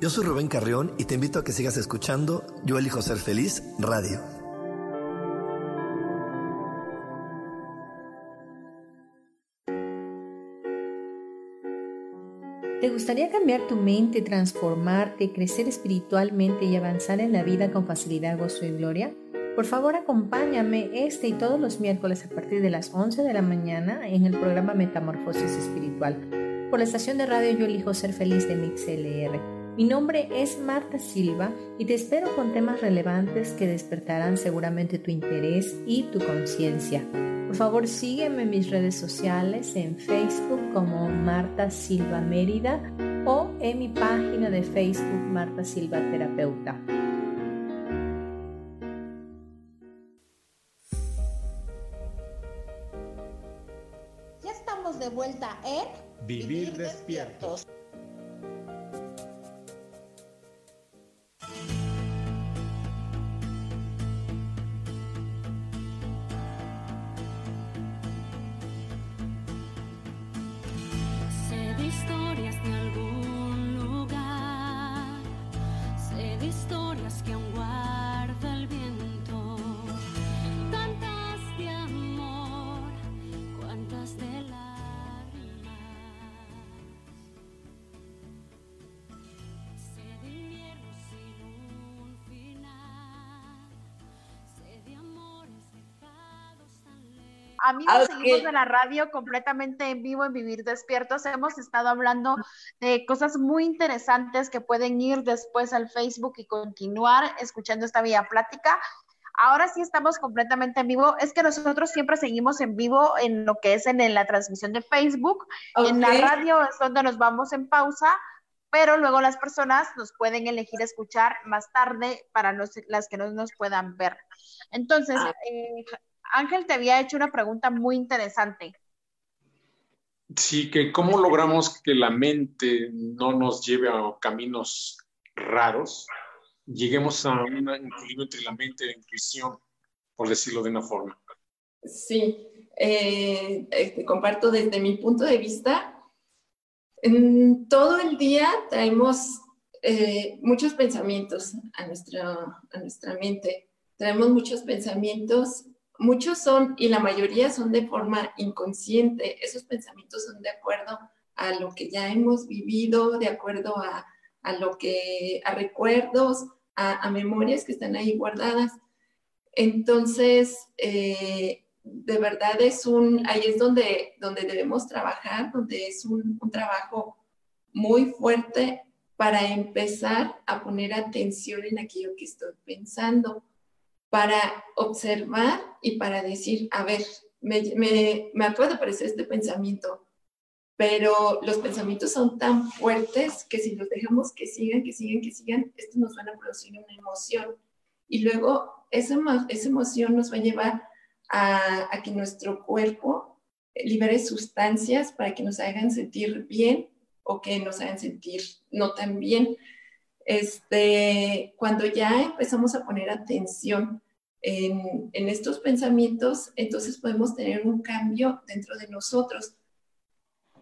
Yo soy Rubén Carrión y te invito a que sigas escuchando Yo elijo ser feliz radio. ¿Te gustaría cambiar tu mente, transformarte, crecer espiritualmente y avanzar en la vida con facilidad, gozo y gloria? Por favor, acompáñame este y todos los miércoles a partir de las 11 de la mañana en el programa Metamorfosis Espiritual por la estación de radio Yo elijo ser feliz de MixLR. Mi nombre es Marta Silva y te espero con temas relevantes que despertarán seguramente tu interés y tu conciencia. Por favor, sígueme en mis redes sociales en Facebook como Marta Silva Mérida o en mi página de Facebook Marta Silva Terapeuta. Ya estamos de vuelta en Vivir, despiertos. Amigos, de la radio completamente en vivo en Vivir Despiertos. Hemos estado hablando de cosas muy interesantes que pueden ir después al Facebook y continuar escuchando esta vía plática. Ahora sí estamos completamente en vivo. Es que nosotros siempre seguimos en vivo en lo que es en, la transmisión de Facebook. En la radio es donde nos vamos en pausa, pero luego las personas nos pueden elegir escuchar más tarde para las que no nos puedan ver. Entonces, ah. eh, Ángel te había hecho una pregunta muy interesante. Sí, que cómo logramos que la mente no nos lleve a caminos raros, lleguemos a un equilibrio entre la mente y la intuición, por decirlo de una forma. Sí, eh, este, comparto desde mi punto de vista. En todo el día traemos eh, muchos pensamientos a nuestra, a nuestra mente. Traemos muchos pensamientos muchos son, y la mayoría son de forma inconsciente, esos pensamientos son de acuerdo a lo que ya hemos vivido, de acuerdo a, lo que, a recuerdos, a, memorias que están ahí guardadas. Entonces, eh, de verdad es un, ahí es donde, donde debemos trabajar, donde es un trabajo muy fuerte para empezar a poner atención en aquello que estoy pensando para observar y para decir, a ver, me, me, me puede aparecer este pensamiento, pero los pensamientos son tan fuertes que si los dejamos que sigan, que sigan, que sigan, esto nos va a producir una emoción. Y luego esa, esa emoción nos va a llevar a que nuestro cuerpo libere sustancias para que nos hagan sentir bien o que nos hagan sentir no tan bien. Este, cuando ya empezamos a poner atención en, estos pensamientos, entonces podemos tener un cambio dentro de nosotros.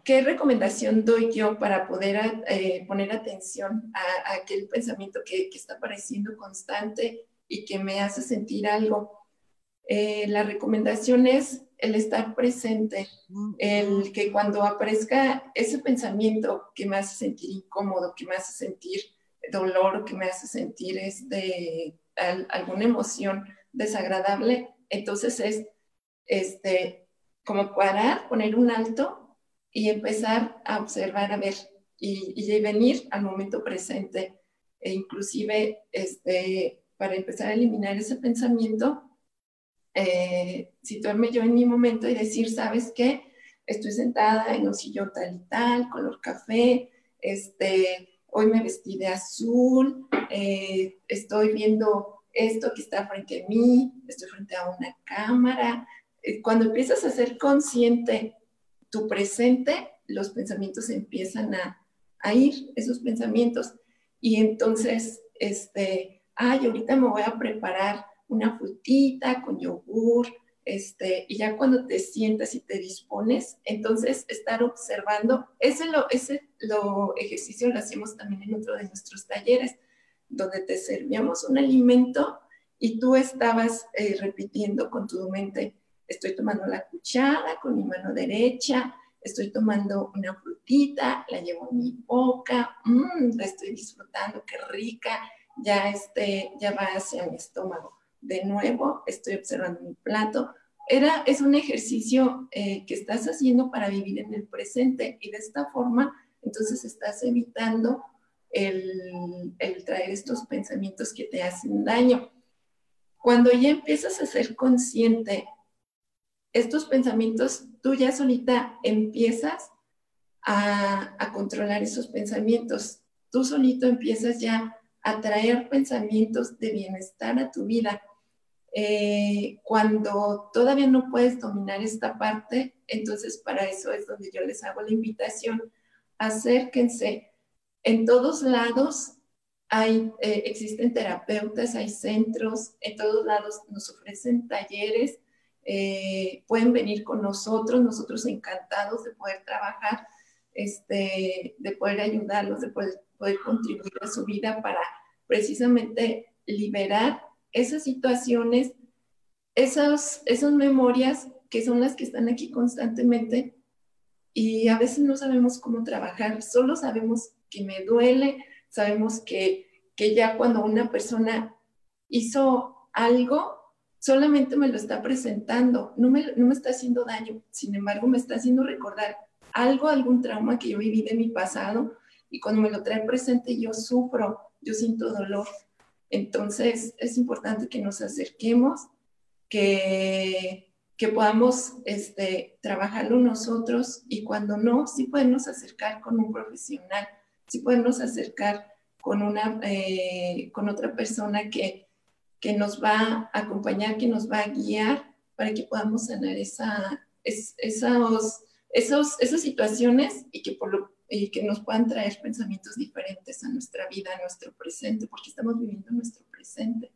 ¿Qué recomendación doy yo para poder eh, poner atención a, aquel pensamiento que, que, está apareciendo constante y que me hace sentir algo? Eh, la recomendación es el estar presente, el que cuando aparezca ese pensamiento que me hace sentir incómodo, que me hace sentir dolor, que me hace sentir este, alguna emoción desagradable, entonces es este, como parar, poner un alto y empezar a observar, a ver, y, y venir al momento presente, e inclusive este, para empezar a eliminar ese pensamiento, eh, situarme yo en mi momento y decir, ¿sabes qué? Estoy sentada en un sillón tal y tal, color café, este, hoy me vestí de azul, eh, estoy viendo esto que está frente a mí, estoy frente a una cámara. Eh, cuando empiezas a ser consciente tu presente, los pensamientos empiezan a, a ir, esos pensamientos. Y entonces, este, ay, ahorita me voy a preparar una frutita con yogur, este, y ya cuando te sientas y te dispones, entonces estar observando, ese lo, ese lo ejercicio lo hacemos también en otro de nuestros talleres, donde te servíamos un alimento y tú estabas eh, repitiendo con tu mente, estoy tomando la cuchara con mi mano derecha, estoy tomando una frutita, la llevo en mi boca, mmm, la estoy disfrutando, qué rica, ya, este, ya va hacia mi estómago. De nuevo, estoy observando mi plato. Era, es un ejercicio eh, que estás haciendo para vivir en el presente y de esta forma, entonces estás evitando el, traer estos pensamientos que te hacen daño. Cuando ya empiezas a ser consciente estos pensamientos, tú ya solita empiezas a, a, controlar esos pensamientos. Tú solito empiezas ya a traer pensamientos de bienestar a tu vida. Eh, cuando todavía no puedes dominar esta parte, entonces para eso es donde yo les hago la invitación. Acérquense. En todos lados hay, eh, existen terapeutas, hay centros, en todos lados nos ofrecen talleres eh, pueden venir con nosotros, nosotros encantados de poder trabajar, este, de poder ayudarlos, de poder, poder contribuir a su vida para precisamente liberar esas situaciones, esas, esas memorias que son las que están aquí constantemente y a veces no sabemos cómo trabajar, solo sabemos que me duele, sabemos que, que ya cuando una persona hizo algo, solamente me lo está presentando, no me, no me está haciendo daño, sin embargo me está haciendo recordar algo, algún trauma que yo viví de mi pasado y cuando me lo trae presente yo sufro, yo siento dolor. Entonces es importante que nos acerquemos, que, que podamos este, trabajarlo nosotros y cuando no, sí podemos acercar con un profesional, sí podemos acercar con, una, eh, con otra persona que, que nos va a acompañar, que nos va a guiar para que podamos sanar esa, esos, esos, esas situaciones y que, por lo, y que nos puedan traer pensamientos diferentes a nuestra vida, a nuestro presente, porque estamos viviendo nuestro presente.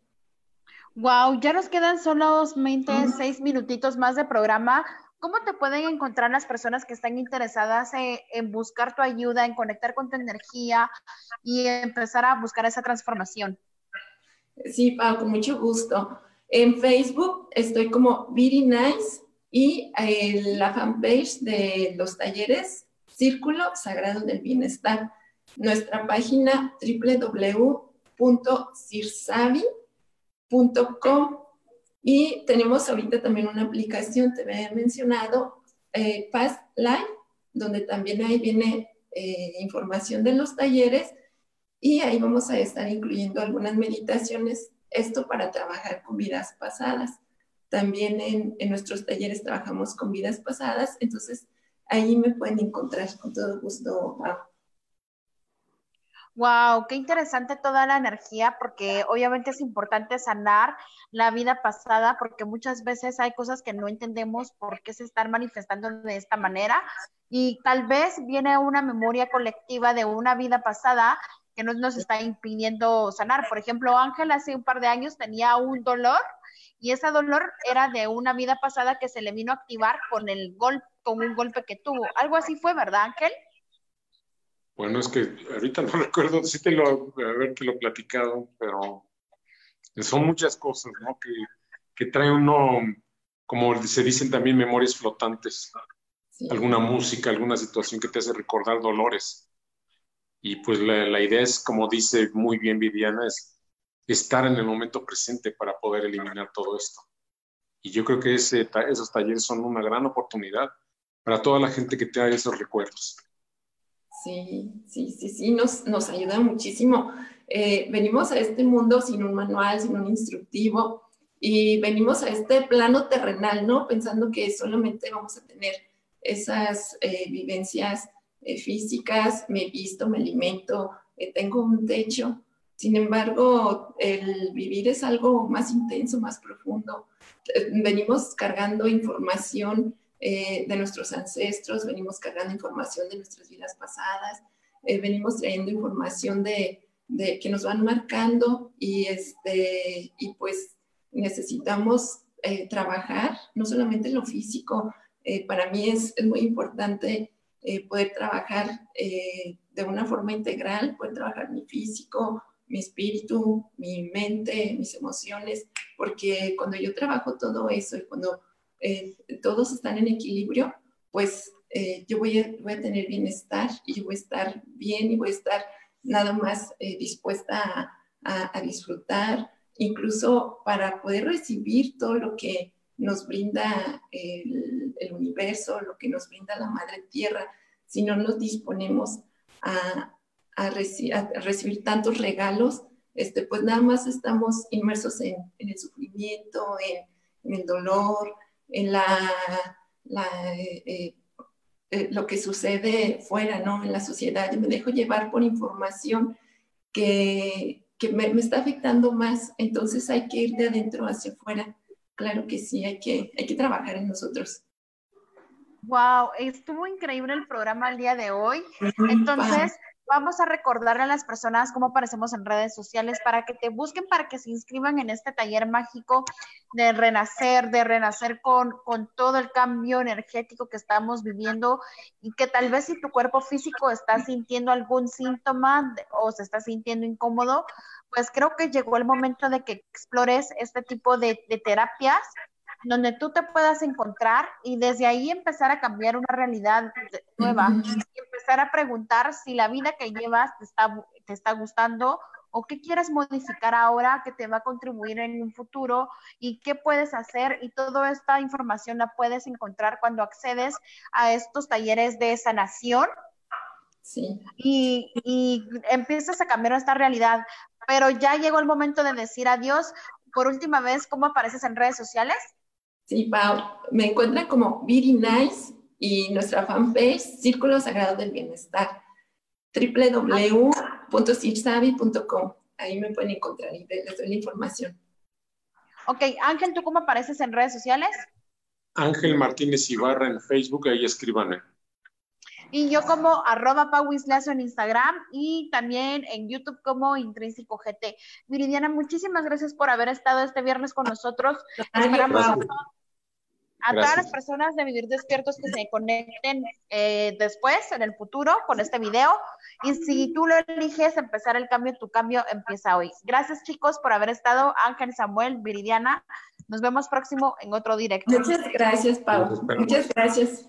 Wow, ya nos quedan solo 26 minutitos más de programa. ¿Cómo te pueden encontrar las personas que están interesadas en, en, buscar tu ayuda, en conectar con tu energía y empezar a buscar esa transformación? Sí, Pau, con mucho gusto. En Facebook estoy como Very Nice y en la fanpage de los talleres Círculo Sagrado del Bienestar. Nuestra página www.cirsavi.com y tenemos ahorita también una aplicación, te había mencionado, eh, Past Life, donde también ahí viene eh, información de los talleres y ahí vamos a estar incluyendo algunas meditaciones, esto para trabajar con vidas pasadas. También en nuestros talleres trabajamos con vidas pasadas, entonces ahí me pueden encontrar con todo gusto. Wow, qué interesante toda la energía, porque obviamente es importante sanar la vida pasada, porque muchas veces hay cosas que no entendemos por qué se están manifestando de esta manera, y tal vez viene una memoria colectiva de una vida pasada que no nos está impidiendo sanar. Por ejemplo, Ángel hace un par de años tenía un dolor y ese dolor era de una vida pasada que se le vino a activar con el golpe, con un golpe que tuvo. Algo así fue, ¿verdad, Ángel? Bueno, es que ahorita no recuerdo, sí te lo, haberte lo platicado, pero son muchas cosas, ¿no? Que, que trae uno, como se dicen también, memorias flotantes. Alguna música, alguna situación que te hace recordar dolores. Y pues la, la idea es, como dice muy bien Viviana, es estar en el momento presente para poder eliminar todo esto. Y yo creo que ese, esos talleres son una gran oportunidad para toda la gente que tenga esos recuerdos. Sí, sí, sí, sí, nos, nos ayuda muchísimo. Eh, venimos a este mundo sin un manual, sin un instructivo, y venimos a este plano terrenal, ¿no? Pensando que solamente vamos a tener esas eh, vivencias eh, físicas, me visto, me alimento, tengo un techo. Sin embargo, el vivir es algo más intenso, más profundo. Venimos cargando información eh, de nuestros ancestros, venimos cargando información de nuestras vidas pasadas, eh, venimos trayendo información de, de, que nos van marcando y, este, y pues necesitamos eh, trabajar, no solamente lo físico, para mí es, es, muy importante poder trabajar de una forma integral, poder trabajar mi físico, mi espíritu, mi mente, mis emociones, porque cuando yo trabajo todo eso y cuando eh, todos están en equilibrio, pues eh, yo voy a, voy a, tener bienestar y yo voy a estar bien y voy a estar nada más eh, dispuesta a, a, disfrutar, incluso para poder recibir todo lo que nos brinda el, el universo, lo que nos brinda la Madre Tierra, si no nos disponemos a, a, reci a recibir tantos regalos, este, pues nada más estamos inmersos en, en el sufrimiento, en, en el dolor, en la, eh, eh, lo que sucede fuera, ¿no? En la sociedad. Yo me dejo llevar por información que, que me, me, está afectando más, entonces hay que ir de adentro hacia afuera. Claro que sí, hay que, hay que trabajar en nosotros. Wow, estuvo increíble el programa el día de hoy. Entonces, vamos a recordarle a las personas cómo aparecemos en redes sociales para que te busquen, para que se inscriban en este taller mágico de renacer, de renacer con, con todo el cambio energético que estamos viviendo y que tal vez si tu cuerpo físico está sintiendo algún síntoma o se está sintiendo incómodo, pues creo que llegó el momento de que explores este tipo de, de terapias donde tú te puedas encontrar y desde ahí empezar a cambiar una realidad nueva y empezar a preguntar si la vida que llevas te está, te está gustando o qué quieres modificar ahora que te va a contribuir en un futuro y qué puedes hacer y toda esta información la puedes encontrar cuando accedes a estos talleres de sanación. Sí. Y, y empiezas a cambiar esta realidad, pero ya llegó el momento de decir adiós. Por última vez, ¿cómo apareces en redes sociales? Sí, Pau, me encuentran como Very Nice y nuestra fanpage Círculo Sagrado del Bienestar, www.cirsavi.com. Ahí me pueden encontrar y les doy la información. Ok, Ángel, ¿tú cómo apareces en redes sociales? Ángel Martínez Ibarra en Facebook, ahí escríbanme. Y yo como arroba pauislazo en Instagram y también en YouTube como Intrínseco GT. Viridiana, muchísimas gracias por haber estado este viernes con nosotros. Esperamos a todas las personas de Vivir Despiertos que se conecten eh, después, en el futuro, con este video. Y si tú lo eliges, empezar el cambio, tu cambio empieza hoy. Gracias, chicos, por haber estado. Ángel, Samuel, Viridiana. Nos vemos próximo en otro directo. Muchas gracias, Pau. Muchas gracias.